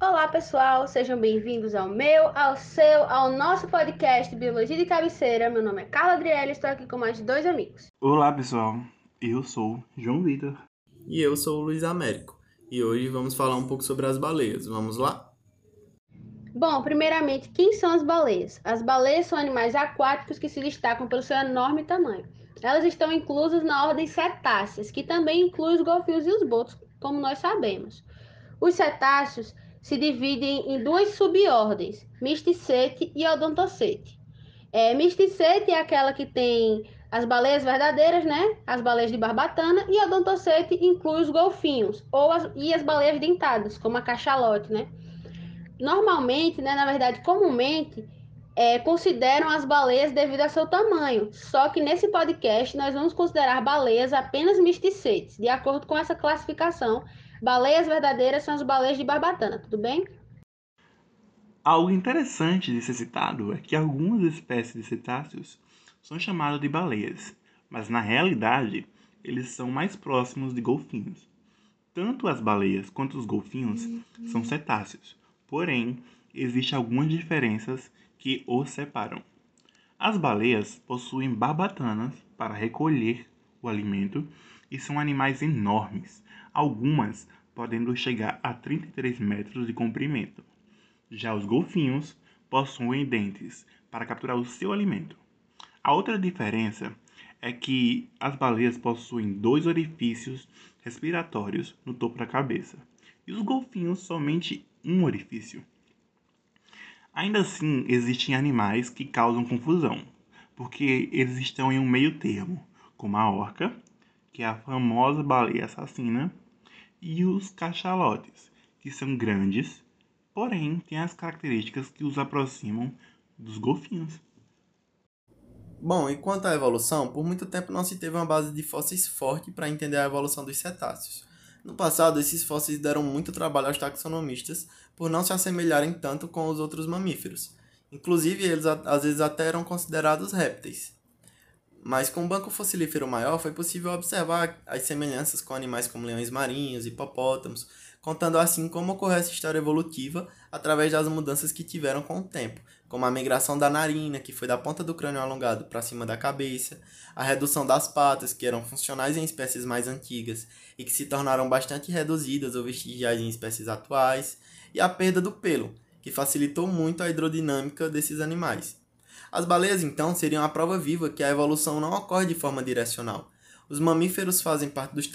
Olá, pessoal, sejam bem-vindos ao meu, ao seu, ao nosso podcast Biologia de Cabeceira. Meu nome é Carla Adriele e estou aqui com mais dois amigos. Olá, pessoal, eu sou João Vitor. E eu sou o Luiz Américo. E hoje vamos falar um pouco sobre as baleias. Vamos lá? Bom, primeiramente, quem são as baleias? As baleias são animais aquáticos que se destacam pelo seu enorme tamanho. Elas estão inclusas na ordem cetáceas, que também inclui os golfinhos e os botos, como nós sabemos. Os cetáceos se dividem em duas subordens, Mysticete e Odontocete. É, Mysticete é aquela que tem as baleias verdadeiras, né? As baleias de barbatana e Odontocete inclui os golfinhos ou as, e as baleias dentadas, como a cachalote, né? Normalmente, né, na verdade, comumente, é, consideram as baleias devido ao seu tamanho. Só que nesse podcast nós vamos considerar baleias apenas misticetes, de acordo com essa classificação Baleias verdadeiras são as baleias de barbatana, tudo bem? Algo interessante de ser citado é que algumas espécies de cetáceos são chamadas de baleias, mas na realidade eles são mais próximos de golfinhos. Tanto as baleias quanto os golfinhos são cetáceos, porém existem algumas diferenças que os separam. As baleias possuem barbatanas para recolher o alimento e são animais enormes, algumas podendo chegar a 33 metros de comprimento. Já os golfinhos possuem dentes para capturar o seu alimento. A outra diferença é que as baleias possuem dois orifícios respiratórios no topo da cabeça e os golfinhos somente um orifício. Ainda assim, existem animais que causam confusão, porque eles estão em um meio termo, como a orca, que é a famosa baleia assassina, e os cachalotes, que são grandes, porém têm as características que os aproximam dos golfinhos. Bom, e quanto à evolução, por muito tempo não se teve uma base de fósseis forte para entender a evolução dos cetáceos. No passado, esses fósseis deram muito trabalho aos taxonomistas por não se assemelharem tanto com os outros mamíferos. Inclusive, eles às vezes até eram considerados répteis. Mas com um banco fossilífero maior foi possível observar as semelhanças com animais como leões marinhos, hipopótamos, contando assim como ocorreu essa história evolutiva através das mudanças que tiveram com o tempo, como a migração da narina, que foi da ponta do crânio alongado para cima da cabeça, a redução das patas, que eram funcionais em espécies mais antigas e que se tornaram bastante reduzidas ou vestigiais em espécies atuais, e a perda do pelo, que facilitou muito a hidrodinâmica desses animais. As baleias, então, seriam a prova viva que a evolução não ocorre de forma direcional. Os mamíferos fazem parte dos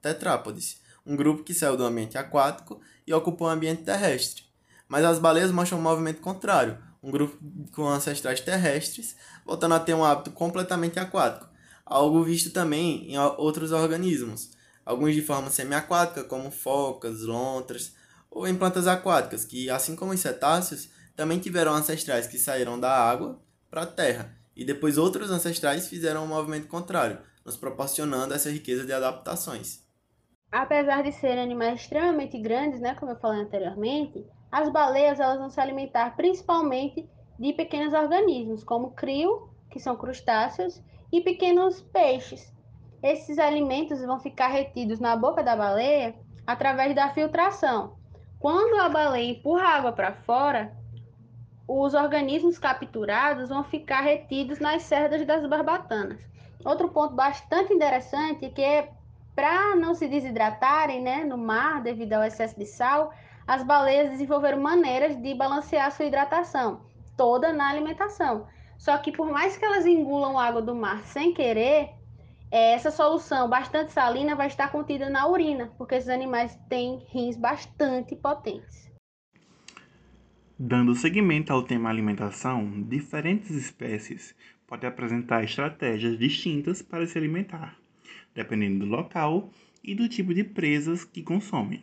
tetrápodes, um grupo que saiu do ambiente aquático e ocupou o ambiente terrestre. Mas as baleias mostram um movimento contrário, um grupo com ancestrais terrestres, voltando a ter um hábito completamente aquático, algo visto também em outros organismos, alguns de forma semiaquática, como focas, lontras, ou em plantas aquáticas, que, assim como os cetáceos, também tiveram ancestrais que saíram da água para a Terra, e depois outros ancestrais fizeram um movimento contrário, nos proporcionando essa riqueza de adaptações. Apesar de serem animais extremamente grandes, né, como eu falei anteriormente, as baleias elas vão se alimentar principalmente de pequenos organismos, como crio, que são crustáceos, e pequenos peixes. Esses alimentos vão ficar retidos na boca da baleia através da filtração. Quando a baleia empurra a água para fora, os organismos capturados vão ficar retidos nas cerdas das barbatanas. Outro ponto bastante interessante é que para não se desidratarem né, no mar devido ao excesso de sal, as baleias desenvolveram maneiras de balancear sua hidratação, toda na alimentação. Só que por mais que elas engulam água do mar sem querer, essa solução bastante salina vai estar contida na urina, porque esses animais têm rins bastante potentes. Dando seguimento ao tema alimentação, diferentes espécies podem apresentar estratégias distintas para se alimentar, dependendo do local e do tipo de presas que consomem,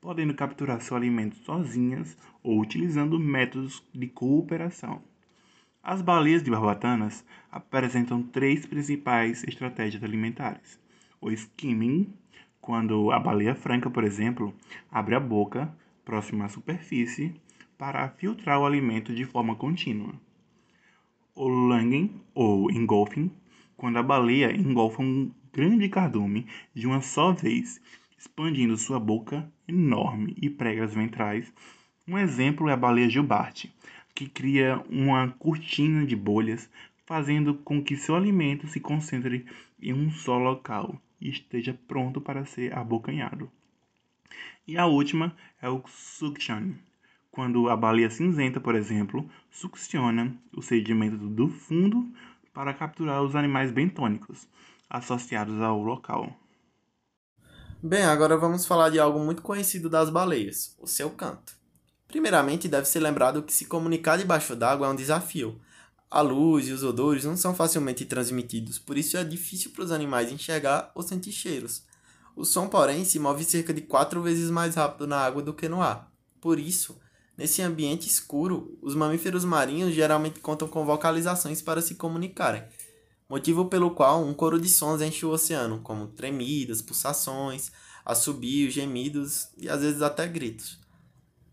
podendo capturar seu alimento sozinhas ou utilizando métodos de cooperação. As baleias de barbatanas apresentam três principais estratégias alimentares: o skimming, quando a baleia franca, por exemplo, abre a boca próxima à superfície para filtrar o alimento de forma contínua. O langing, ou engolfing, quando a baleia engolfa um grande cardume de uma só vez, expandindo sua boca enorme e pregas ventrais Um exemplo é a baleia jubarte, que cria uma cortina de bolhas, fazendo com que seu alimento se concentre em um só local e esteja pronto para ser abocanhado. E a última é o suction, quando a baleia cinzenta, por exemplo, succiona o sedimento do fundo para capturar os animais bentônicos associados ao local. Bem, agora vamos falar de algo muito conhecido das baleias, o seu canto. Primeiramente, deve ser lembrado que se comunicar debaixo d'água é um desafio. A luz e os odores não são facilmente transmitidos, por isso é difícil para os animais enxergar ou sentir cheiros. O som, porém, se move cerca de quatro vezes mais rápido na água do que no ar. Por isso, Nesse ambiente escuro, os mamíferos marinhos geralmente contam com vocalizações para se comunicarem, motivo pelo qual um coro de sons enche o oceano, como tremidas, pulsações, assobios, gemidos e às vezes até gritos.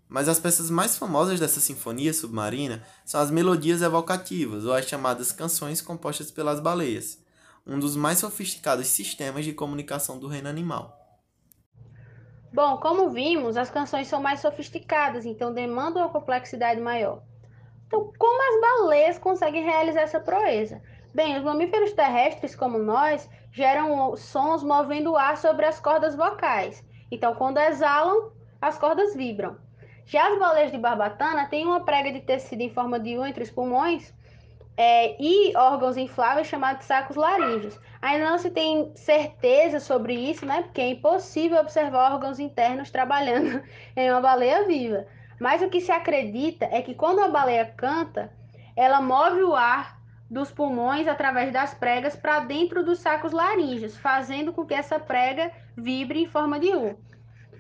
Mas as peças mais famosas dessa sinfonia submarina são as melodias evocativas, ou as chamadas canções compostas pelas baleias, um dos mais sofisticados sistemas de comunicação do reino animal. Bom, como vimos, as canções são mais sofisticadas, então demandam uma complexidade maior. Então, como as baleias conseguem realizar essa proeza? Bem, os mamíferos terrestres, como nós, geram sons movendo o ar sobre as cordas vocais. Então, quando exalam, as cordas vibram. Já as baleias de barbatana têm uma prega de tecido em forma de U entre os pulmões é, e órgãos infláveis chamados sacos laríngeos. Ainda não se tem certeza sobre isso, né? Porque é impossível observar órgãos internos trabalhando em uma baleia viva. Mas o que se acredita é que quando a baleia canta, ela move o ar dos pulmões através das pregas para dentro dos sacos laríngeos, fazendo com que essa prega vibre em forma de U.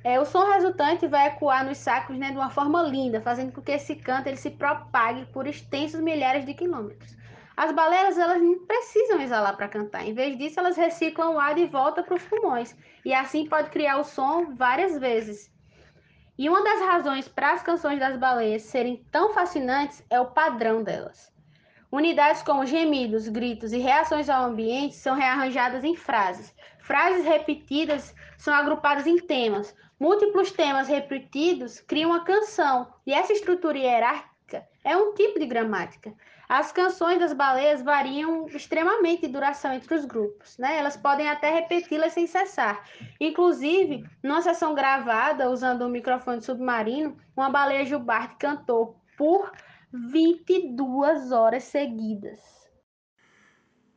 É, o som resultante vai ecoar nos sacos né, de uma forma linda, fazendo com que esse canto ele se propague por extensos milhares de quilômetros. As baleias elas não precisam exalar para cantar. Em vez disso, elas reciclam o ar de volta para os pulmões. E assim pode criar o som várias vezes. E uma das razões para as canções das baleias serem tão fascinantes é o padrão delas. Unidades como gemidos, gritos e reações ao ambiente são rearranjadas em frases. Frases repetidas são agrupadas em temas. Múltiplos temas repetidos criam uma canção, e essa estrutura hierárquica é um tipo de gramática. As canções das baleias variam extremamente de duração entre os grupos, né? Elas podem até repeti-las sem cessar. Inclusive, numa sessão gravada usando um microfone submarino, uma baleia jubarte cantou por 22 horas seguidas.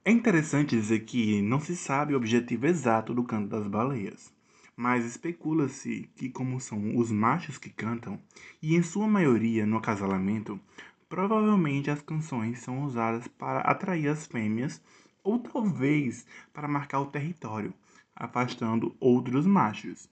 É interessante dizer que não se sabe o objetivo exato do canto das baleias, mas especula-se que, como são os machos que cantam, e em sua maioria no acasalamento, Provavelmente as canções são usadas para atrair as fêmeas ou talvez para marcar o território, afastando outros machos.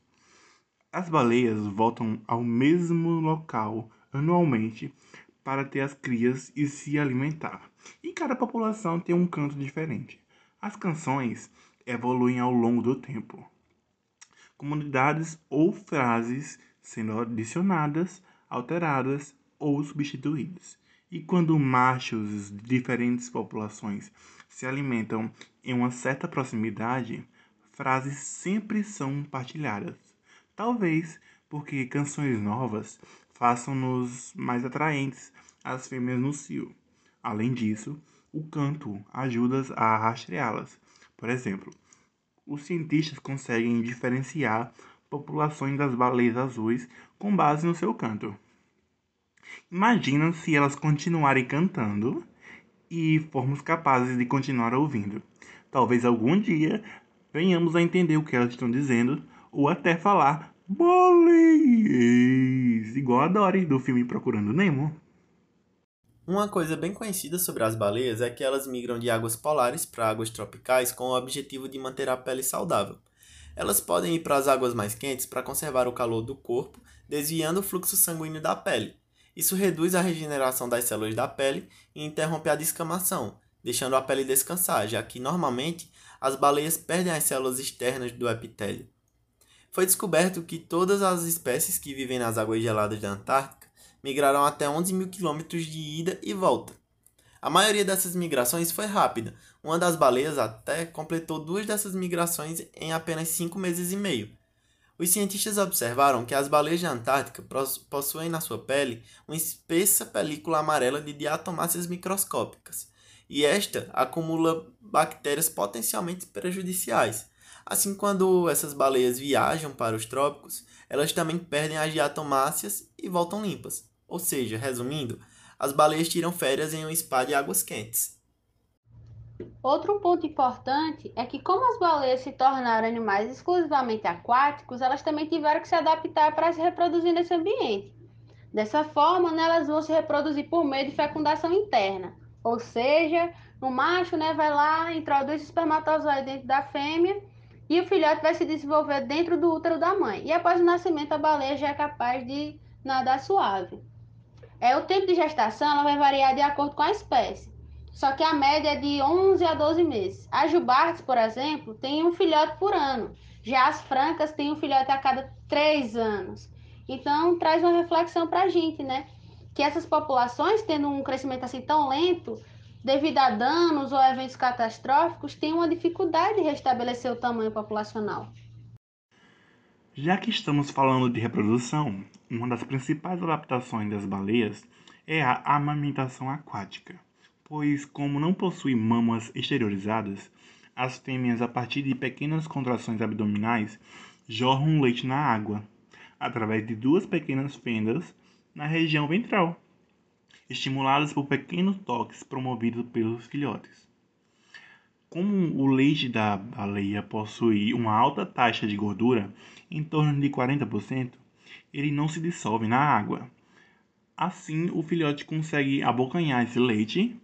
As baleias voltam ao mesmo local anualmente para ter as crias e se alimentar. E cada população tem um canto diferente. As canções evoluem ao longo do tempo. Comunidades ou frases sendo adicionadas, alteradas ou substituídas. E quando machos de diferentes populações se alimentam em uma certa proximidade, frases sempre são partilhadas. Talvez porque canções novas façam-nos mais atraentes às fêmeas no cio. Além disso, o canto ajuda a rastreá-las. Por exemplo, os cientistas conseguem diferenciar populações das baleias azuis com base no seu canto. Imagina se elas continuarem cantando e formos capazes de continuar ouvindo. Talvez algum dia venhamos a entender o que elas estão dizendo ou até falar baleias, igual a Dory do filme Procurando Nemo. Uma coisa bem conhecida sobre as baleias é que elas migram de águas polares para águas tropicais com o objetivo de manter a pele saudável. Elas podem ir para as águas mais quentes para conservar o calor do corpo, desviando o fluxo sanguíneo da pele. Isso reduz a regeneração das células da pele e interrompe a descamação, deixando a pele descansar, já que normalmente as baleias perdem as células externas do epitélio. Foi descoberto que todas as espécies que vivem nas águas geladas da Antártica migraram até 11 mil quilômetros de ida e volta. A maioria dessas migrações foi rápida. Uma das baleias até completou duas dessas migrações em apenas cinco meses e meio. Os cientistas observaram que as baleias da Antártica possuem na sua pele uma espessa película amarela de diatomáceas microscópicas, e esta acumula bactérias potencialmente prejudiciais. Assim, quando essas baleias viajam para os trópicos, elas também perdem as diatomáceas e voltam limpas. Ou seja, resumindo, as baleias tiram férias em um spa de águas quentes. Outro ponto importante é que, como as baleias se tornaram animais exclusivamente aquáticos, elas também tiveram que se adaptar para se reproduzir nesse ambiente. Dessa forma, né, elas vão se reproduzir por meio de fecundação interna, ou seja, o macho né, vai lá, introduz o espermatozoide dentro da fêmea e o filhote vai se desenvolver dentro do útero da mãe. E após o nascimento, a baleia já é capaz de nadar suave. É, o tempo de gestação ela vai variar de acordo com a espécie só que a média é de 11 a 12 meses. As jubartes, por exemplo, têm um filhote por ano. Já as francas têm um filhote a cada três anos. Então, traz uma reflexão para a gente, né? Que essas populações, tendo um crescimento assim tão lento, devido a danos ou eventos catastróficos, têm uma dificuldade de restabelecer o tamanho populacional. Já que estamos falando de reprodução, uma das principais adaptações das baleias é a amamentação aquática pois, como não possui mamas exteriorizadas, as fêmeas, a partir de pequenas contrações abdominais, jorram leite na água, através de duas pequenas fendas na região ventral, estimuladas por pequenos toques promovidos pelos filhotes. Como o leite da baleia possui uma alta taxa de gordura, em torno de 40%, ele não se dissolve na água. Assim, o filhote consegue abocanhar esse leite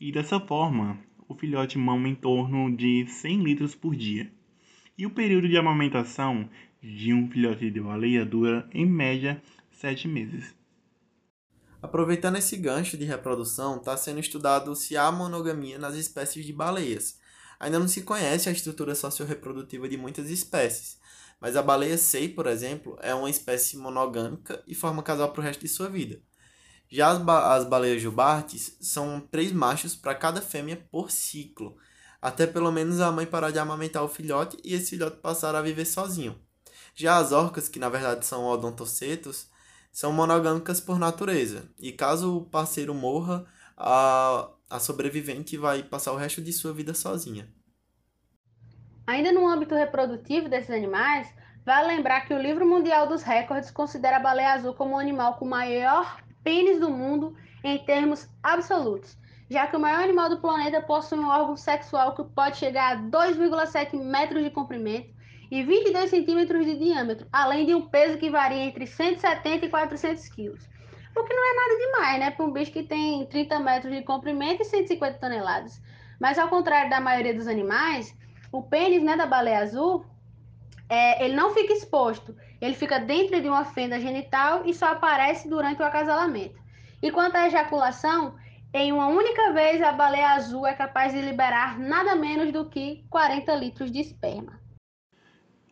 e dessa forma o filhote mama em torno de 100 litros por dia. E o período de amamentação de um filhote de baleia dura, em média, 7 meses. Aproveitando esse gancho de reprodução, está sendo estudado se há monogamia nas espécies de baleias. Ainda não se conhece a estrutura socioreprodutiva de muitas espécies, mas a baleia sei, por exemplo, é uma espécie monogâmica e forma casal para o resto de sua vida. Já as, ba as baleias jubartes são três machos para cada fêmea por ciclo, até pelo menos a mãe parar de amamentar o filhote e esse filhote passar a viver sozinho. Já as orcas, que na verdade são odontocetos, são monogâmicas por natureza, e caso o parceiro morra, a, a sobrevivente vai passar o resto de sua vida sozinha. Ainda no âmbito reprodutivo desses animais, vale lembrar que o Livro Mundial dos Recordes considera a baleia azul como o animal com maior pênis do mundo em termos absolutos, já que o maior animal do planeta possui um órgão sexual que pode chegar a 2,7 metros de comprimento e 22 centímetros de diâmetro, além de um peso que varia entre 170 e 400 quilos. O que não é nada demais, né, para um bicho que tem 30 metros de comprimento e 150 toneladas. Mas ao contrário da maioria dos animais, o pênis né, da baleia azul é, ele não fica exposto, ele fica dentro de uma fenda genital e só aparece durante o acasalamento. E quanto à ejaculação, em uma única vez a baleia azul é capaz de liberar nada menos do que 40 litros de esperma.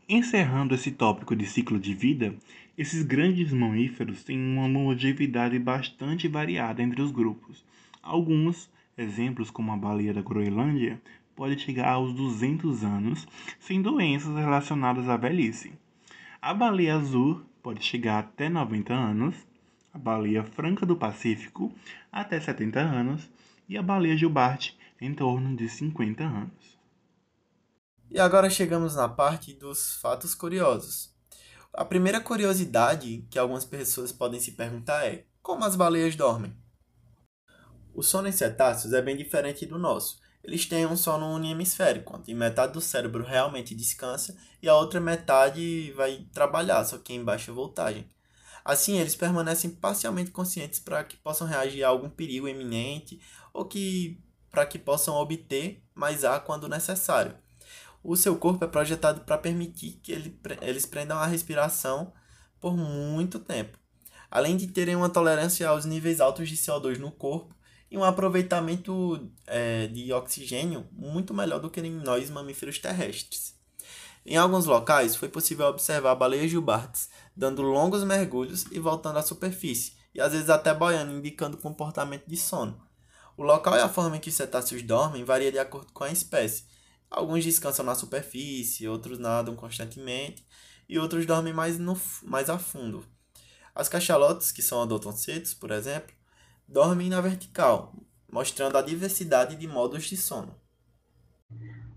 Encerrando esse tópico de ciclo de vida, esses grandes mamíferos têm uma longevidade bastante variada entre os grupos. Alguns, exemplos como a baleia da Groenlândia, pode chegar aos 200 anos sem doenças relacionadas à velhice. A baleia azul pode chegar até 90 anos, a baleia franca do Pacífico até 70 anos e a baleia jubarte em torno de 50 anos. E agora chegamos na parte dos fatos curiosos. A primeira curiosidade que algumas pessoas podem se perguntar é: como as baleias dormem? O sono em cetáceos é bem diferente do nosso eles têm um sono unihemisférico, onde metade do cérebro realmente descansa e a outra metade vai trabalhar, só que em baixa voltagem. Assim, eles permanecem parcialmente conscientes para que possam reagir a algum perigo iminente ou que para que possam obter mais ar quando necessário. O seu corpo é projetado para permitir que ele, eles prendam a respiração por muito tempo. Além de terem uma tolerância aos níveis altos de CO2 no corpo, e um aproveitamento é, de oxigênio muito melhor do que em nós mamíferos terrestres. Em alguns locais foi possível observar baleias jubartes dando longos mergulhos e voltando à superfície, e às vezes até boiando, indicando comportamento de sono. O local e a forma em que os cetáceos dormem varia de acordo com a espécie. Alguns descansam na superfície, outros nadam constantemente, e outros dormem mais, no, mais a fundo. As cachalotes, que são odontocetos, por exemplo, dormem na vertical, mostrando a diversidade de modos de sono.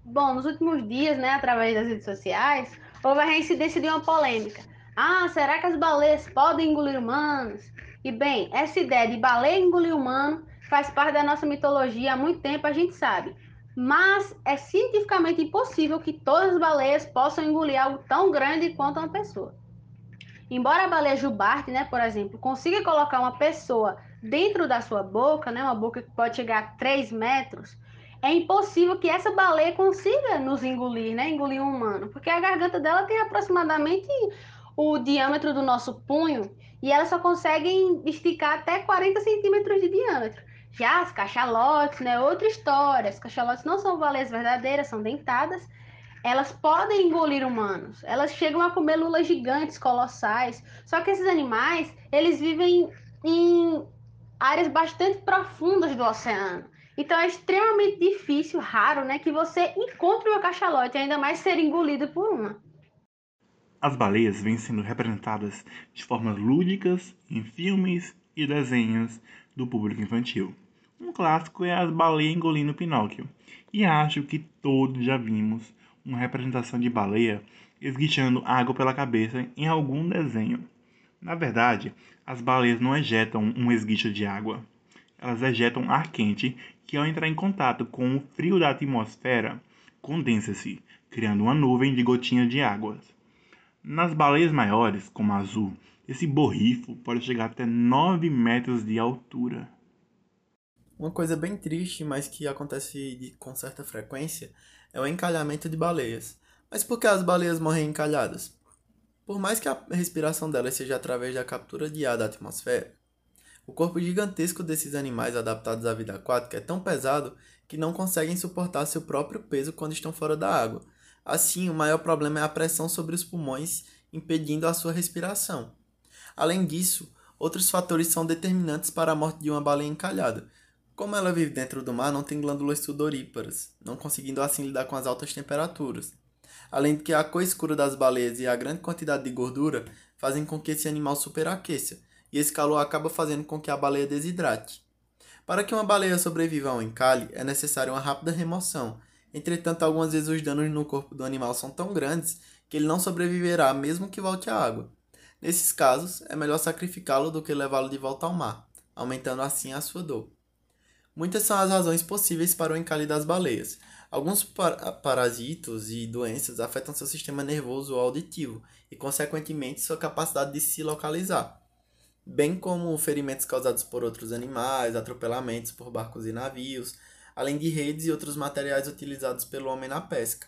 Bom, nos últimos dias, né, através das redes sociais, houve a reincidência de uma polêmica. Ah, será que as baleias podem engolir humanos? E bem, essa ideia de baleia engolir humano faz parte da nossa mitologia há muito tempo, a gente sabe. Mas é cientificamente impossível que todas as baleias possam engolir algo tão grande quanto uma pessoa. Embora a baleia jubarte, né, por exemplo, consiga colocar uma pessoa dentro da sua boca, né, uma boca que pode chegar a 3 metros, é impossível que essa baleia consiga nos engolir, né, engolir um humano, porque a garganta dela tem aproximadamente o diâmetro do nosso punho e elas só conseguem esticar até 40 centímetros de diâmetro. Já as cachalotes, né, outra história. As cachalotes não são baleias verdadeiras, são dentadas. Elas podem engolir humanos. Elas chegam a comer lulas gigantes, colossais. Só que esses animais, eles vivem em áreas bastante profundas do oceano. Então é extremamente difícil, raro, né, que você encontre uma cachalote, ainda mais ser engolido por uma. As baleias vêm sendo representadas de formas lúdicas em filmes e desenhos do público infantil. Um clássico é as baleias engolindo Pinóquio, e acho que todos já vimos uma representação de baleia esguichando água pela cabeça em algum desenho. Na verdade, as baleias não ejetam um esguicho de água. Elas ejetam ar quente que, ao entrar em contato com o frio da atmosfera, condensa-se, criando uma nuvem de gotinhas de água. Nas baleias maiores, como a azul, esse borrifo pode chegar até 9 metros de altura. Uma coisa bem triste, mas que acontece de, com certa frequência, é o encalhamento de baleias. Mas por que as baleias morrem encalhadas? Por mais que a respiração delas seja através da captura de ar da atmosfera, o corpo gigantesco desses animais adaptados à vida aquática é tão pesado que não conseguem suportar seu próprio peso quando estão fora da água. Assim, o maior problema é a pressão sobre os pulmões, impedindo a sua respiração. Além disso, outros fatores são determinantes para a morte de uma baleia encalhada, como ela vive dentro do mar, não tem glândulas sudoríparas, não conseguindo assim lidar com as altas temperaturas. Além de que a cor escura das baleias e a grande quantidade de gordura fazem com que esse animal superaqueça, e esse calor acaba fazendo com que a baleia desidrate. Para que uma baleia sobreviva ao encalhe, é necessária uma rápida remoção. Entretanto, algumas vezes os danos no corpo do animal são tão grandes que ele não sobreviverá mesmo que volte à água. Nesses casos, é melhor sacrificá-lo do que levá-lo de volta ao mar, aumentando assim a sua dor. Muitas são as razões possíveis para o encalhe das baleias. Alguns par parasitos e doenças afetam seu sistema nervoso auditivo e, consequentemente, sua capacidade de se localizar, bem como ferimentos causados por outros animais, atropelamentos por barcos e navios, além de redes e outros materiais utilizados pelo homem na pesca.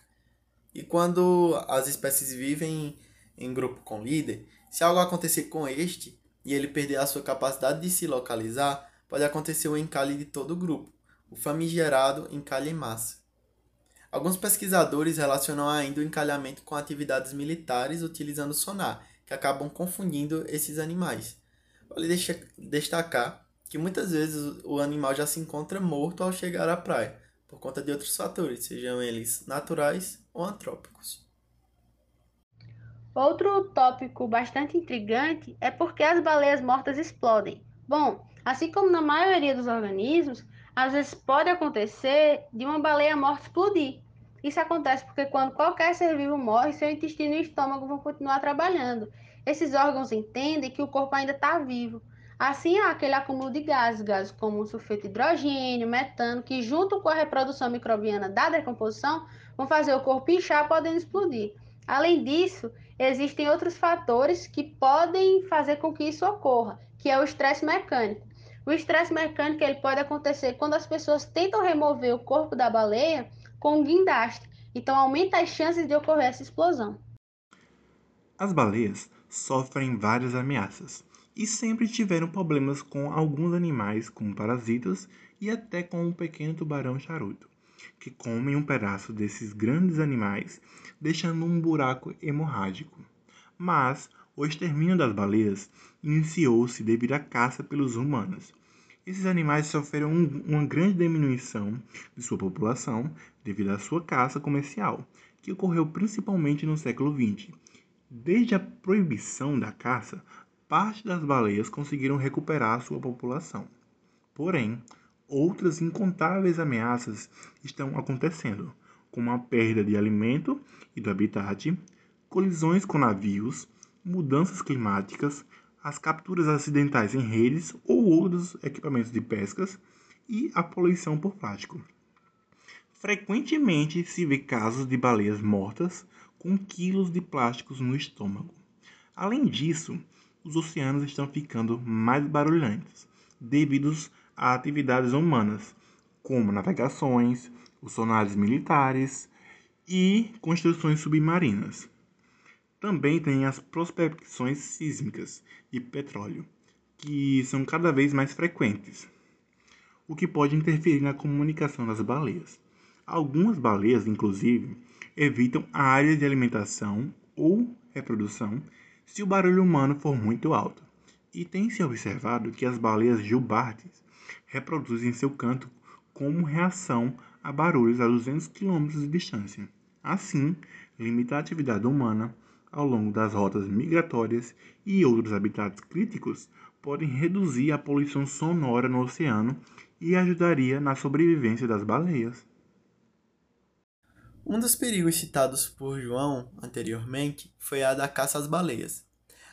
E quando as espécies vivem em grupo com líder, se algo acontecer com este e ele perder a sua capacidade de se localizar, pode acontecer o encalhe de todo o grupo, o famigerado encalhe em massa. Alguns pesquisadores relacionam ainda o encalhamento com atividades militares utilizando sonar, que acabam confundindo esses animais. Vale destacar que muitas vezes o animal já se encontra morto ao chegar à praia, por conta de outros fatores, sejam eles naturais ou antrópicos. Outro tópico bastante intrigante é por que as baleias mortas explodem. Bom, Assim como na maioria dos organismos, às vezes pode acontecer de uma baleia morta explodir. Isso acontece porque quando qualquer ser vivo morre, seu intestino e estômago vão continuar trabalhando. Esses órgãos entendem que o corpo ainda está vivo. Assim, há aquele acúmulo de gases, gases como sulfeto de hidrogênio, metano, que junto com a reprodução microbiana da decomposição, vão fazer o corpo inchar, podendo explodir. Além disso, existem outros fatores que podem fazer com que isso ocorra, que é o estresse mecânico. O estresse mecânico ele pode acontecer quando as pessoas tentam remover o corpo da baleia com um guindaste, então aumenta as chances de ocorrer essa explosão. As baleias sofrem várias ameaças e sempre tiveram problemas com alguns animais, como parasitas e até com um pequeno tubarão charuto, que comem um pedaço desses grandes animais, deixando um buraco hemorrágico. Mas o extermínio das baleias iniciou-se devido à caça pelos humanos. Esses animais sofreram uma grande diminuição de sua população devido à sua caça comercial, que ocorreu principalmente no século XX, Desde a proibição da caça, parte das baleias conseguiram recuperar sua população. Porém, outras incontáveis ameaças estão acontecendo, como a perda de alimento e do habitat, colisões com navios, mudanças climáticas, as capturas acidentais em redes ou outros equipamentos de pescas e a poluição por plástico. Frequentemente se vê casos de baleias mortas com quilos de plásticos no estômago. Além disso, os oceanos estão ficando mais barulhentos devido a atividades humanas, como navegações, os sonares militares e construções submarinas. Também tem as prospecções sísmicas de petróleo, que são cada vez mais frequentes, o que pode interferir na comunicação das baleias. Algumas baleias, inclusive, evitam áreas de alimentação ou reprodução se o barulho humano for muito alto. E tem se observado que as baleias jubartes reproduzem seu canto como reação a barulhos a 200 km de distância. Assim, limita a atividade humana ao longo das rotas migratórias e outros habitats críticos podem reduzir a poluição sonora no oceano e ajudaria na sobrevivência das baleias. Um dos perigos citados por João anteriormente foi a da caça às baleias.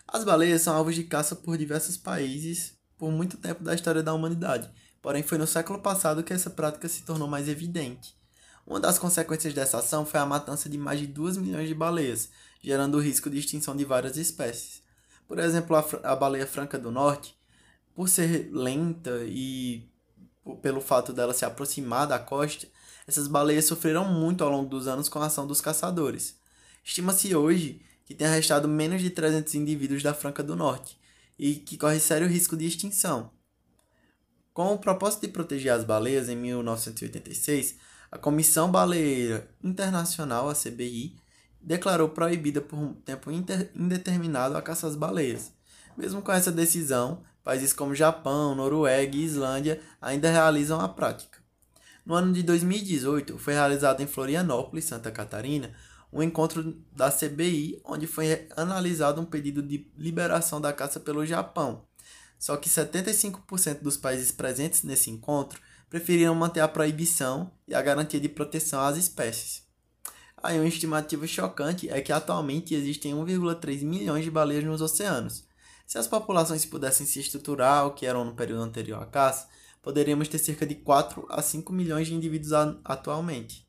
As baleias são alvos de caça por diversos países por muito tempo da história da humanidade, porém foi no século passado que essa prática se tornou mais evidente. Uma das consequências dessa ação foi a matança de mais de 2 milhões de baleias, gerando o risco de extinção de várias espécies. Por exemplo, a, a baleia franca do norte, por ser lenta e pelo fato dela se aproximar da costa, essas baleias sofreram muito ao longo dos anos com a ação dos caçadores. Estima-se hoje que tenha restado menos de 300 indivíduos da Franca do Norte e que corre sério risco de extinção. Com o propósito de proteger as baleias, em 1986, a Comissão Baleeira Internacional, a CBI, declarou proibida por um tempo indeterminado a caça às baleias. Mesmo com essa decisão, países como Japão, Noruega e Islândia ainda realizam a prática. No ano de 2018, foi realizado em Florianópolis, Santa Catarina, um encontro da CBI, onde foi analisado um pedido de liberação da caça pelo Japão. Só que 75% dos países presentes nesse encontro preferiram manter a proibição e a garantia de proteção às espécies. Aí uma estimativa chocante é que atualmente existem 1,3 milhões de baleias nos oceanos. Se as populações pudessem se estruturar o que eram no período anterior à caça, poderíamos ter cerca de 4 a 5 milhões de indivíduos atualmente.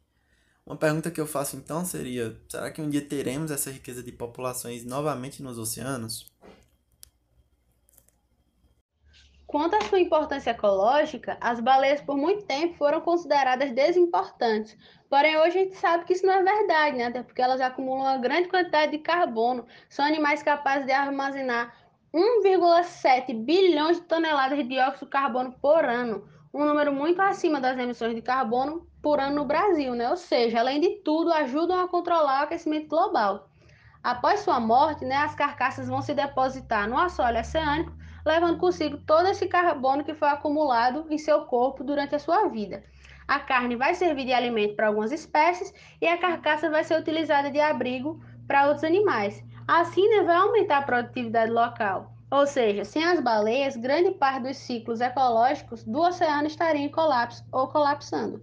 Uma pergunta que eu faço então seria: será que um dia teremos essa riqueza de populações novamente nos oceanos? Quanto à sua importância ecológica, as baleias por muito tempo foram consideradas desimportantes. Porém, hoje a gente sabe que isso não é verdade, né? Até porque elas acumulam uma grande quantidade de carbono, são animais capazes de armazenar 1,7 bilhões de toneladas de dióxido de carbono por ano, um número muito acima das emissões de carbono por ano no Brasil, né? Ou seja, além de tudo, ajudam a controlar o aquecimento global. Após sua morte, né, as carcaças vão se depositar no assoalho oceânico, levando consigo todo esse carbono que foi acumulado em seu corpo durante a sua vida. A carne vai servir de alimento para algumas espécies e a carcaça vai ser utilizada de abrigo para outros animais. Assim, né, vai aumentar a produtividade local. Ou seja, sem as baleias, grande parte dos ciclos ecológicos do oceano estaria em colapso ou colapsando.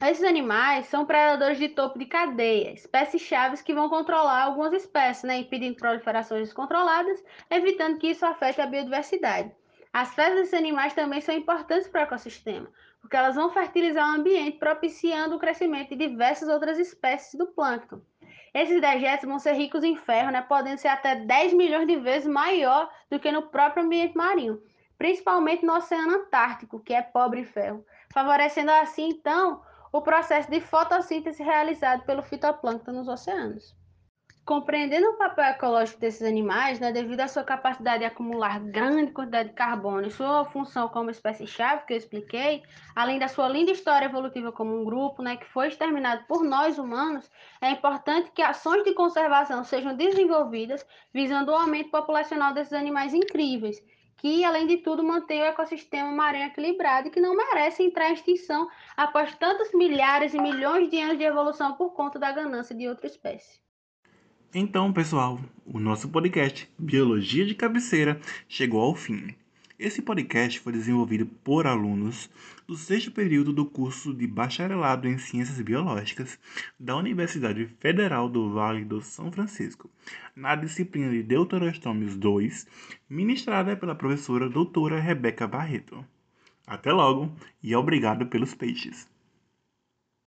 Esses animais são predadores de topo de cadeia, espécies chaves que vão controlar algumas espécies, né, impedindo proliferações descontroladas, evitando que isso afete a biodiversidade. As fezes desses animais também são importantes para o ecossistema, porque elas vão fertilizar o ambiente, propiciando o crescimento de diversas outras espécies do plâncton. Esses dejetos vão ser ricos em ferro, né, podendo ser até 10 milhões de vezes maior do que no próprio ambiente marinho, principalmente no Oceano Antártico, que é pobre em ferro, favorecendo assim, então, o processo de fotossíntese realizado pelo fitoplâncton nos oceanos. Compreendendo o papel ecológico desses animais, né, devido à sua capacidade de acumular grande quantidade de carbono e sua função como espécie-chave, que eu expliquei, além da sua linda história evolutiva como um grupo né, que foi exterminado por nós humanos, é importante que ações de conservação sejam desenvolvidas visando o aumento populacional desses animais incríveis, que, além de tudo, mantém o ecossistema marinho equilibrado e que não merece entrar em extinção após tantos milhares e milhões de anos de evolução por conta da ganância de outra espécie. Então, pessoal, o nosso podcast Biologia de Cabeceira chegou ao fim. Esse podcast foi desenvolvido por alunos do sexto período do curso de Bacharelado em Ciências Biológicas da Universidade Federal do Vale do São Francisco, na disciplina de Deuterostomios 2, ministrada pela professora doutora Rebeca Barreto. Até logo e obrigado pelos peixes!